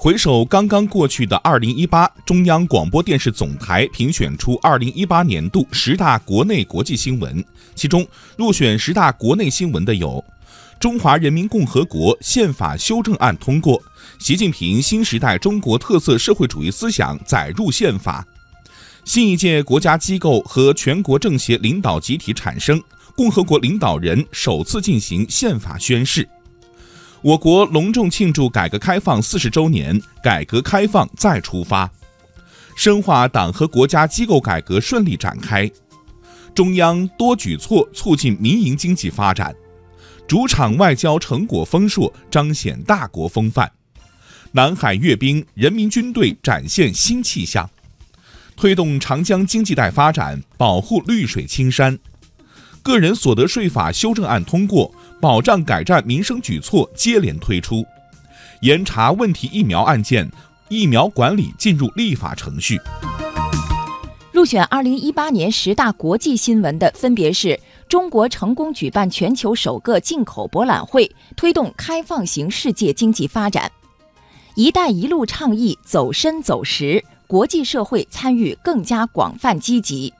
回首刚刚过去的二零一八，中央广播电视总台评选出二零一八年度十大国内国际新闻，其中入选十大国内新闻的有：中华人民共和国宪法修正案通过，习近平新时代中国特色社会主义思想载入宪法；新一届国家机构和全国政协领导集体产生，共和国领导人首次进行宪法宣誓。我国隆重庆祝改革开放四十周年，改革开放再出发，深化党和国家机构改革顺利展开，中央多举措促进民营经济发展，主场外交成果丰硕，彰显大国风范，南海阅兵，人民军队展现新气象，推动长江经济带发展，保护绿水青山，个人所得税法修正案通过。保障改善民生举措接连推出，严查问题疫苗案件，疫苗管理进入立法程序。入选二零一八年十大国际新闻的分别是：中国成功举办全球首个进口博览会，推动开放型世界经济发展；“一带一路”倡议走深走实，国际社会参与更加广泛积极；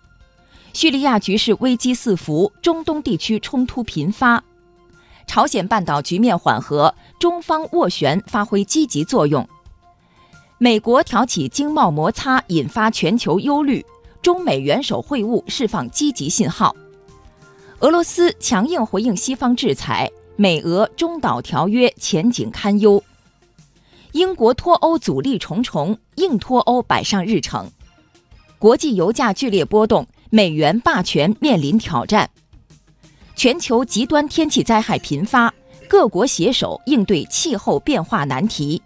叙利亚局势危机四伏，中东地区冲突频发。朝鲜半岛局面缓和，中方斡旋发挥积极作用。美国挑起经贸摩擦，引发全球忧虑。中美元首会晤释放积极信号。俄罗斯强硬回应西方制裁，美俄中导条约前景堪忧。英国脱欧阻力重重，硬脱欧摆上日程。国际油价剧烈波动，美元霸权面临挑战。全球极端天气灾害频发，各国携手应对气候变化难题。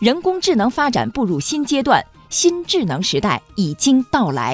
人工智能发展步入新阶段，新智能时代已经到来。